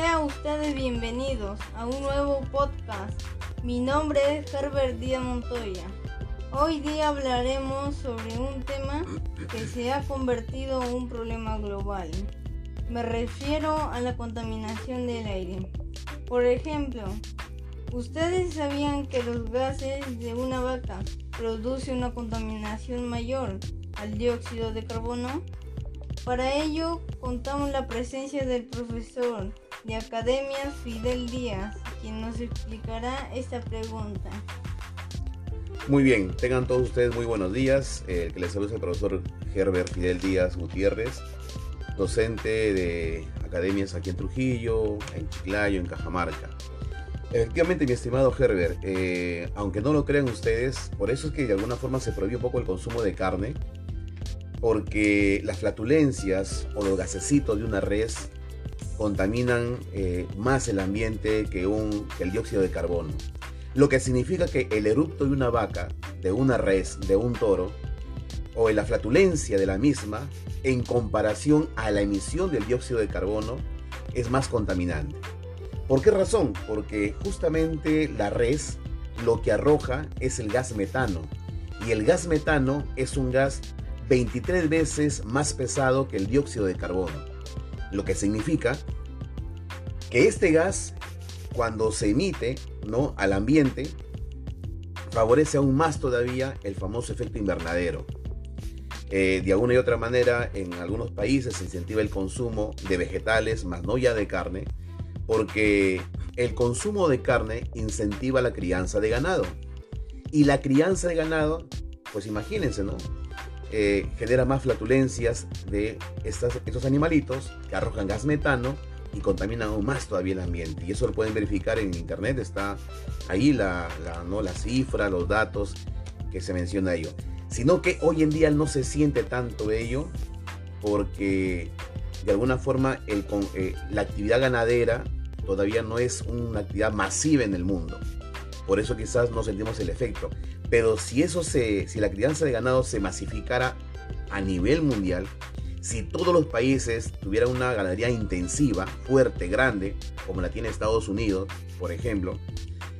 Sean ustedes bienvenidos a un nuevo podcast. Mi nombre es Herbert Díaz Montoya. Hoy día hablaremos sobre un tema que se ha convertido en un problema global. Me refiero a la contaminación del aire. Por ejemplo, ¿ustedes sabían que los gases de una vaca producen una contaminación mayor al dióxido de carbono? Para ello contamos la presencia del profesor de Academia Fidel Díaz, quien nos explicará esta pregunta. Muy bien, tengan todos ustedes muy buenos días. El que les saluda el profesor Herbert Fidel Díaz Gutiérrez, docente de academias aquí en Trujillo, en Chiclayo, en Cajamarca. Efectivamente, mi estimado Herbert, eh, aunque no lo crean ustedes, por eso es que de alguna forma se prohibió un poco el consumo de carne, porque las flatulencias o los gasecitos de una res contaminan eh, más el ambiente que, un, que el dióxido de carbono. Lo que significa que el erupto de una vaca, de una res, de un toro, o la flatulencia de la misma, en comparación a la emisión del dióxido de carbono, es más contaminante. ¿Por qué razón? Porque justamente la res lo que arroja es el gas metano. Y el gas metano es un gas 23 veces más pesado que el dióxido de carbono. Lo que significa que este gas cuando se emite ¿no? al ambiente, favorece aún más todavía el famoso efecto invernadero. Eh, de alguna y otra manera, en algunos países se incentiva el consumo de vegetales, más no ya de carne, porque el consumo de carne incentiva la crianza de ganado. Y la crianza de ganado, pues imagínense, ¿no? Eh, genera más flatulencias de estos animalitos que arrojan gas metano y contaminan aún más todavía el ambiente. Y eso lo pueden verificar en internet, está ahí la, ¿no? la cifra, los datos que se menciona ello. Sino que hoy en día no se siente tanto ello porque de alguna forma eh, la actividad ganadera todavía no es una actividad masiva en el mundo. Por eso quizás no sentimos el efecto. Pero si eso se, si la crianza de ganado se masificara a nivel mundial, si todos los países tuvieran una ganadería intensiva, fuerte, grande, como la tiene Estados Unidos, por ejemplo,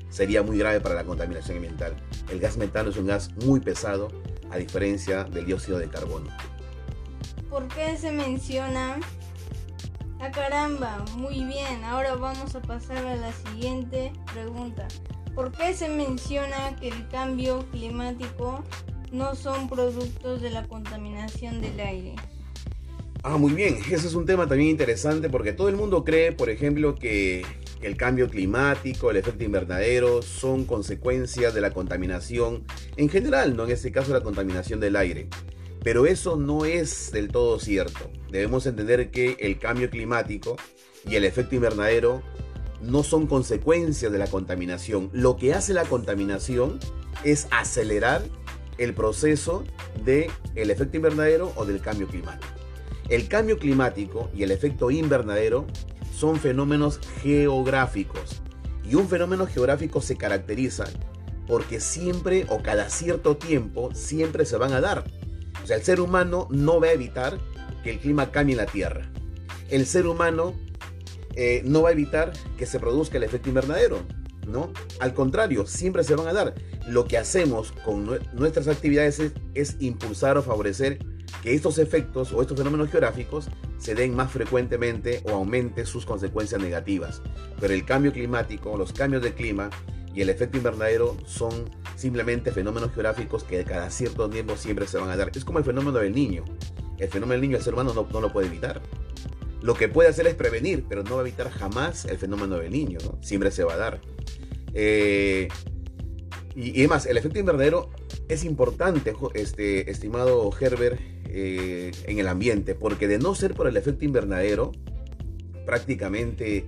sería muy grave para la contaminación ambiental. El gas metano es un gas muy pesado, a diferencia del dióxido de carbono. ¿Por qué se menciona? Ah, caramba, muy bien. Ahora vamos a pasar a la siguiente pregunta. ¿Por qué se menciona que el cambio climático no son productos de la contaminación del aire? Ah, muy bien. Ese es un tema también interesante porque todo el mundo cree, por ejemplo, que el cambio climático, el efecto invernadero son consecuencias de la contaminación en general, no en este caso la contaminación del aire. Pero eso no es del todo cierto. Debemos entender que el cambio climático y el efecto invernadero no son consecuencias de la contaminación. Lo que hace la contaminación es acelerar el proceso del el efecto invernadero o del cambio climático. El cambio climático y el efecto invernadero son fenómenos geográficos. Y un fenómeno geográfico se caracteriza porque siempre o cada cierto tiempo siempre se van a dar. O sea, el ser humano no va a evitar que el clima cambie en la Tierra. El ser humano eh, no va a evitar que se produzca el efecto invernadero. ¿no? Al contrario, siempre se van a dar. Lo que hacemos con nuestras actividades es impulsar o favorecer que estos efectos o estos fenómenos geográficos se den más frecuentemente o aumente sus consecuencias negativas. Pero el cambio climático, los cambios de clima y el efecto invernadero son simplemente fenómenos geográficos que cada cierto tiempo siempre se van a dar. Es como el fenómeno del niño. El fenómeno del niño el ser humano no, lo puede evitar. Lo que puede hacer es prevenir, pero no va a evitar jamás el fenómeno del niño. Siempre se va a dar. Eh, y, y, además, el efecto invernadero es importante, este, estimado Herbert, eh, en el ambiente, porque de no ser por el efecto invernadero, prácticamente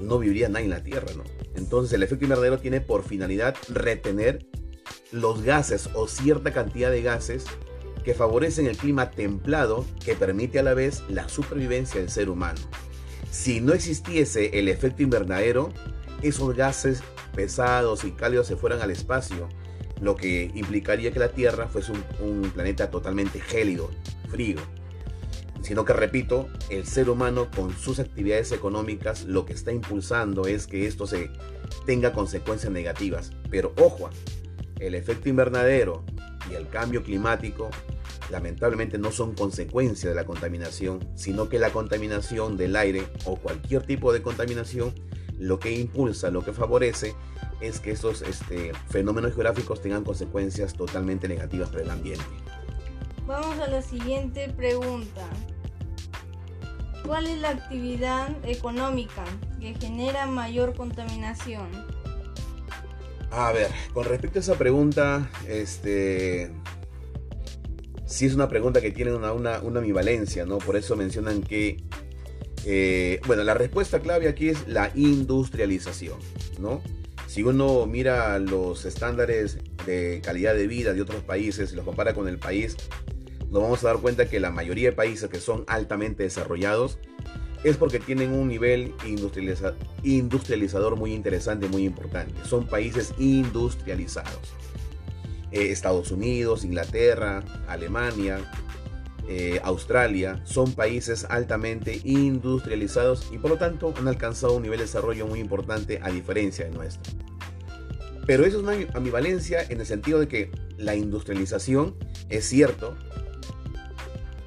no viviría nadie en la Tierra, ¿no? Entonces el efecto invernadero tiene por finalidad retener los gases o cierta cantidad de gases que favorecen el clima templado que permite a la vez la supervivencia del ser humano. Si no existiese el efecto invernadero, esos gases pesados y cálidos se fueran al espacio lo que implicaría que la Tierra fuese un, planeta totalmente gélido, frío. sino que, repito, el ser humano con sus actividades económicas lo que está impulsando es que esto se tenga consecuencias negativas. Pero ojo, el efecto invernadero y el cambio climático lamentablemente no son consecuencia de la contaminación, sino que la contaminación del aire o cualquier tipo de contaminación lo que impulsa, lo que favorece es que estos este, fenómenos geográficos tengan consecuencias totalmente negativas para el ambiente. Vamos a la siguiente pregunta. ¿Cuál es la actividad económica que genera mayor contaminación? A ver, con respecto a esa pregunta, este, sí es una pregunta que tiene una, una, ambivalencia, ¿no? Por eso mencionan que, eh, bueno, la respuesta clave aquí es la industrialización, ¿no? Si uno mira los estándares de calidad de vida de otros países y los compara con el país, nos vamos a dar cuenta que la mayoría de países que son altamente desarrollados es porque tienen un nivel industrializador muy interesante, muy importante. Son países industrializados. Eh, Estados Unidos, Inglaterra, Alemania, eh, Australia, son países altamente industrializados y por lo tanto han alcanzado un nivel de desarrollo muy importante a diferencia de nuestro. Pero eso es una ambivalencia en el sentido de que la industrialización, es cierto,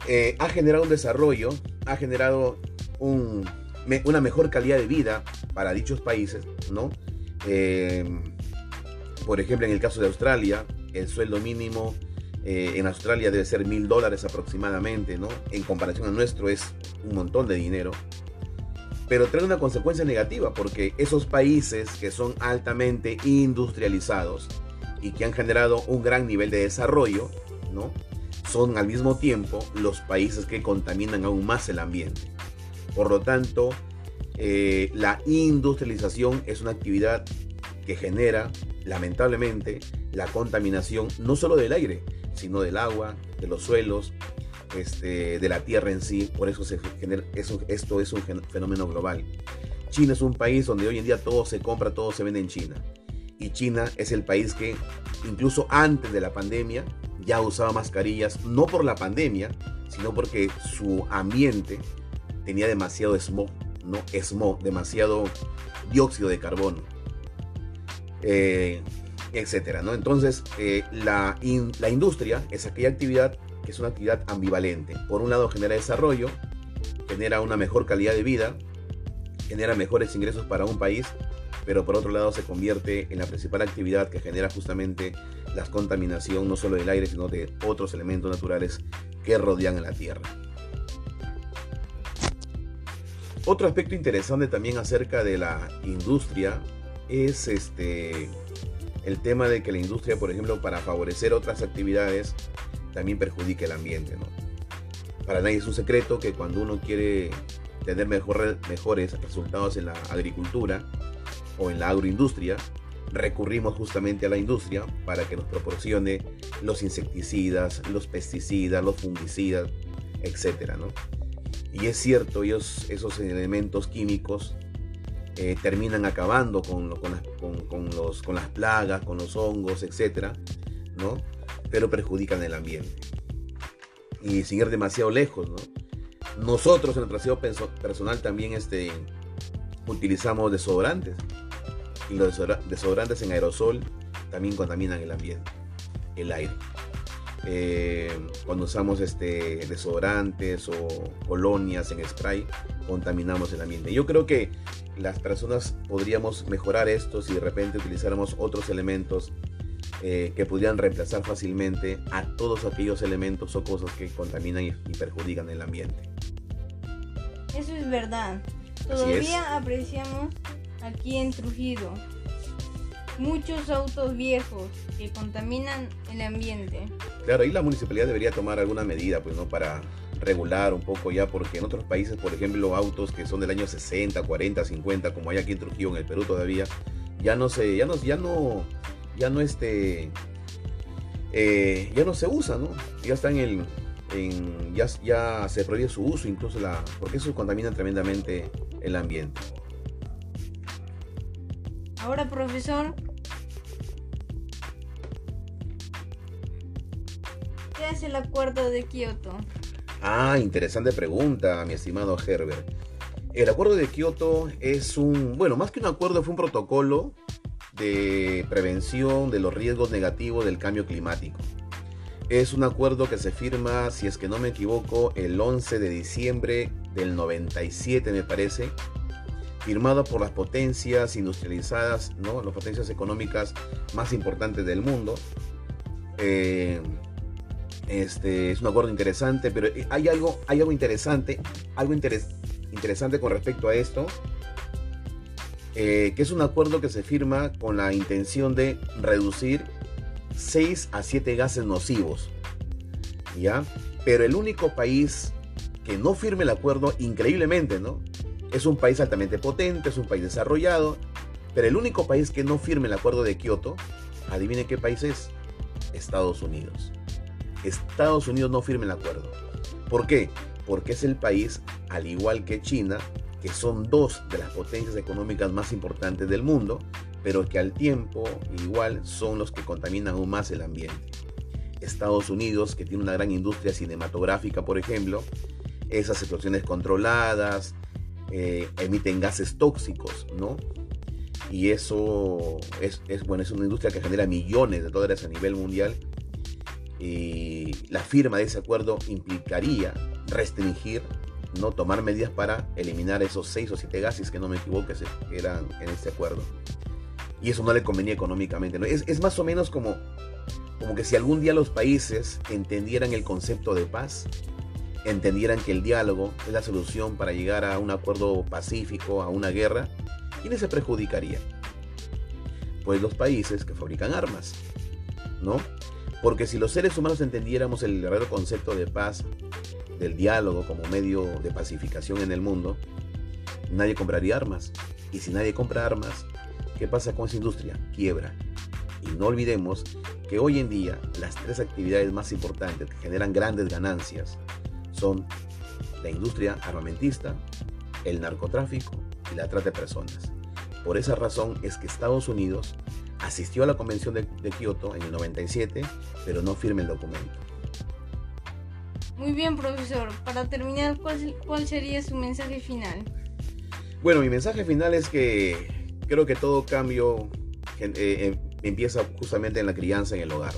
eh, ha generado un desarrollo, ha generado una mejor calidad de vida para dichos países, ¿no? por ejemplo, en el caso de Australia, el sueldo mínimo eh, en Australia debe ser mil dólares aproximadamente, ¿no? En comparación a nuestro es un montón de dinero. Pero trae una consecuencia negativa porque esos países que son altamente industrializados y que han generado un gran nivel de desarrollo, ¿no? Son al mismo tiempo los países que contaminan aún más el ambiente. Por lo tanto, eh, la industrialización es una actividad que genera, lamentablemente, la contaminación no solo del aire, sino del agua, de los suelos, este, de la tierra en sí. Por eso, se genera, esto es un fenómeno global. China es un país donde hoy en día todo se compra, todo se vende en China. Y China es el país que incluso antes de la pandemia ya usaba mascarillas, no por la pandemia, sino porque su ambiente tenía demasiado smog, ¿no? Smog, demasiado dióxido de carbono. Eh, etcétera, ¿no? Entonces, eh, la, la industria es aquella actividad que es una actividad ambivalente. Por un lado genera desarrollo, genera una mejor calidad de vida, genera mejores ingresos para un país, pero por otro lado se convierte en la principal actividad que genera justamente la contaminación no solo del aire, sino de otros elementos naturales que rodean a la Tierra. Otro aspecto interesante también acerca de la industria es este el tema de que la industria, por ejemplo, para favorecer otras actividades, también perjudica el ambiente. ¿no? Para nadie es un secreto que cuando uno quiere tener mejores resultados en la agricultura o en la agroindustria, recurrimos justamente a la industria para que nos proporcione los insecticidas, los pesticidas, los fungicidas, etc. ¿no? Y es cierto, ellos, esos elementos químicos eh, terminan acabando con, con, los, con las plagas, con los hongos, etc. ¿no? Pero perjudican el ambiente. Y sin ir demasiado lejos, ¿no? Nosotros en nuestro aseo personal también este, utilizamos desodorantes. Y los desodorantes en aerosol también contaminan el ambiente, el aire. Eh, cuando usamos este, desodorantes o colonias en spray, contaminamos el ambiente. Yo creo que las personas podríamos mejorar esto si de repente utilizáramos otros elementos eh, que pudieran reemplazar fácilmente a todos aquellos elementos o cosas que contaminan y, perjudican el ambiente. Eso es verdad. Todavía apreciamos aquí en Trujillo muchos autos viejos que contaminan el ambiente. Claro, ahí la municipalidad debería tomar alguna medida, pues, ¿no? Para regular un poco ya, porque en otros países, por ejemplo, autos que son del año 60, 40, 50, como hay aquí en Trujillo, en el Perú todavía, ya no se, ya no, ya no, ya no este, eh, ya no se usa, ¿no? Ya está en en, ya, ya se prohíbe su uso, incluso la, porque eso contamina tremendamente el ambiente. Ahora, profesor, ¿qué hace el acuerdo de Kioto? Ah, interesante pregunta, mi estimado Herbert. El acuerdo de Kioto es un, bueno, más que un acuerdo, fue un protocolo de prevención de los riesgos negativos del cambio climático. Es un acuerdo que se firma, si es que no me equivoco, el 11 de diciembre del 97, me parece, firmado por las potencias industrializadas, ¿no? las potencias económicas más importantes del mundo. Eh, este es un acuerdo interesante, pero hay algo, hay algo interesante, algo interesante con respecto a esto, eh, que es un acuerdo que se firma con la intención de reducir 6 a 7 gases nocivos, ¿ya? Pero el único país que no firme el acuerdo, increíblemente, ¿no? Es un país altamente potente, es un país desarrollado, pero el único país que no firme el acuerdo de Kioto, adivine qué país es, Estados Unidos. Estados Unidos no firme el acuerdo. ¿Por qué? Porque es el país, al igual que China, que son dos de las potencias económicas más importantes del mundo, pero que al tiempo igual son los que contaminan aún más el ambiente. Estados Unidos, que tiene una gran industria cinematográfica, por ejemplo, esas explosiones controladas, eh, emiten gases tóxicos, ¿no? Y eso es, es, bueno, es una industria que genera millones de dólares a nivel mundial y la firma de ese acuerdo implicaría restringir, no tomar medidas para eliminar esos seis o siete gases que no me equivoco que eran en este acuerdo. Y eso no le convenía económicamente. Es, más o menos como, como que si algún día los países entendieran el concepto de paz, entendieran que el diálogo es la solución para llegar a un acuerdo pacífico, a una guerra, ¿quiénes se perjudicarían? Pues los países que fabrican armas, ¿no? Porque si los seres humanos entendiéramos el verdadero concepto de paz, del diálogo como medio de pacificación en el mundo, nadie compraría armas. Y si nadie compra armas, ¿qué pasa con esa industria? Quiebra. Y no olvidemos que hoy en día las tres actividades más importantes que generan grandes ganancias son la industria armamentista, el narcotráfico y la trata de personas. Por esa razón es que Estados Unidos asistió a la convención de, Kioto en el 97, pero no firme el documento. Muy bien, profesor. Para terminar, ¿cuál, sería su mensaje final? Bueno, mi mensaje final es que creo que todo cambio eh, eh, empieza justamente en la crianza en el hogar.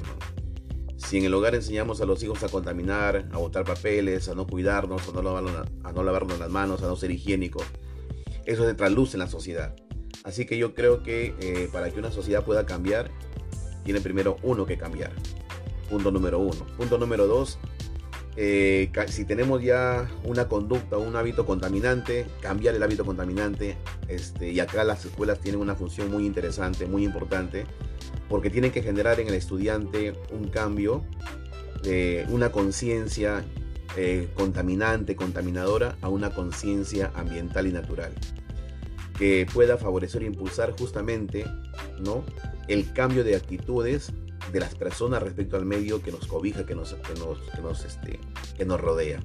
Si en el hogar enseñamos a los hijos a contaminar, a botar papeles, a no cuidarnos, a no lavarnos, a no lavarnos las manos, a no ser higiénicos, eso se trasluce en la sociedad. Así que yo creo que eh, para que una sociedad pueda cambiar, tiene primero uno que cambiar. Punto número uno. Punto número dos, eh, si tenemos ya una conducta, un hábito contaminante, cambiar el hábito contaminante. Este, y acá las escuelas tienen una función muy interesante, muy importante, porque tienen que generar en el estudiante un cambio de una conciencia eh, contaminante, contaminadora, a una conciencia ambiental y natural que pueda favorecer e impulsar justamente ¿no? el cambio de actitudes de las personas respecto al medio que nos cobija, que nos, que nos, que nos, este, que nos rodea.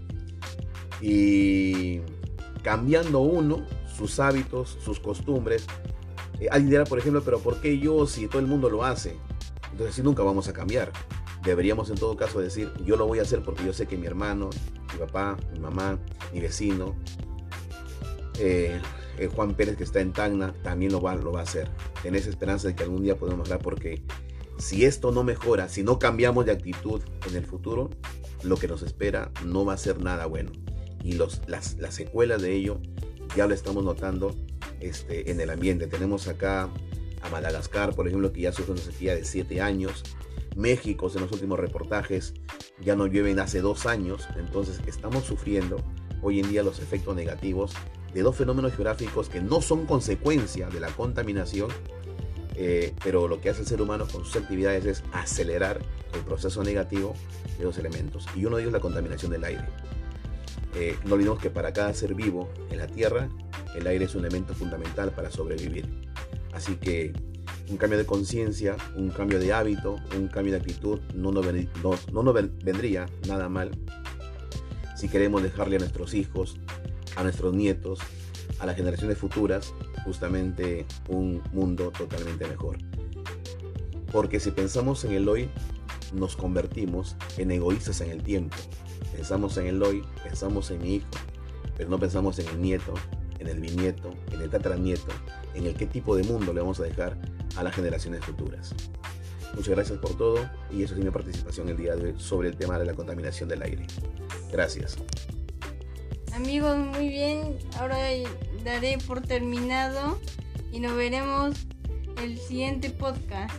Y cambiando uno sus hábitos, sus costumbres, eh, alguien dirá, por ejemplo, pero ¿por qué yo si todo el mundo lo hace? Entonces sí, nunca vamos a cambiar. Deberíamos en todo caso decir, yo lo voy a hacer porque yo sé que mi hermano, mi papá, mi mamá, mi vecino, eh, eh, Juan Pérez que está en Tacna también lo va, lo va a hacer. Tenés esperanza de que algún día podemos hablar porque si esto no mejora, si no cambiamos de actitud en el futuro, lo que nos espera no va a ser nada bueno. Y los, las, las secuelas de ello ya lo estamos notando este, en el ambiente. Tenemos acá a Madagascar, por ejemplo, que ya sufre una sequía de 7 años. México, en los últimos reportajes, ya no llueven hace dos años. Entonces estamos sufriendo hoy en día los efectos negativos de dos fenómenos geográficos que no son consecuencia de la contaminación, eh, pero lo que hace el ser humano con sus actividades es acelerar el proceso negativo de los elementos. Y uno de ellos es la contaminación del aire. Eh, no olvidemos que para cada ser vivo en la Tierra, el aire es un elemento fundamental para sobrevivir. Así que un cambio de conciencia, un cambio de hábito, un cambio de actitud no nos, no nos vendría nada mal si queremos dejarle a nuestros hijos a nuestros nietos, a las generaciones futuras, justamente un mundo totalmente mejor. Porque si pensamos en el hoy, nos convertimos en egoístas en el tiempo. Pensamos en el hoy, pensamos en mi hijo, pero no pensamos en el nieto, en el bisnieto, en el tataranieto, en el qué tipo de mundo le vamos a dejar a las generaciones futuras. Muchas gracias por todo y eso es mi participación el día de hoy sobre el tema de la contaminación del aire. Gracias. Amigos, muy bien. Ahora daré por terminado y nos veremos el siguiente podcast.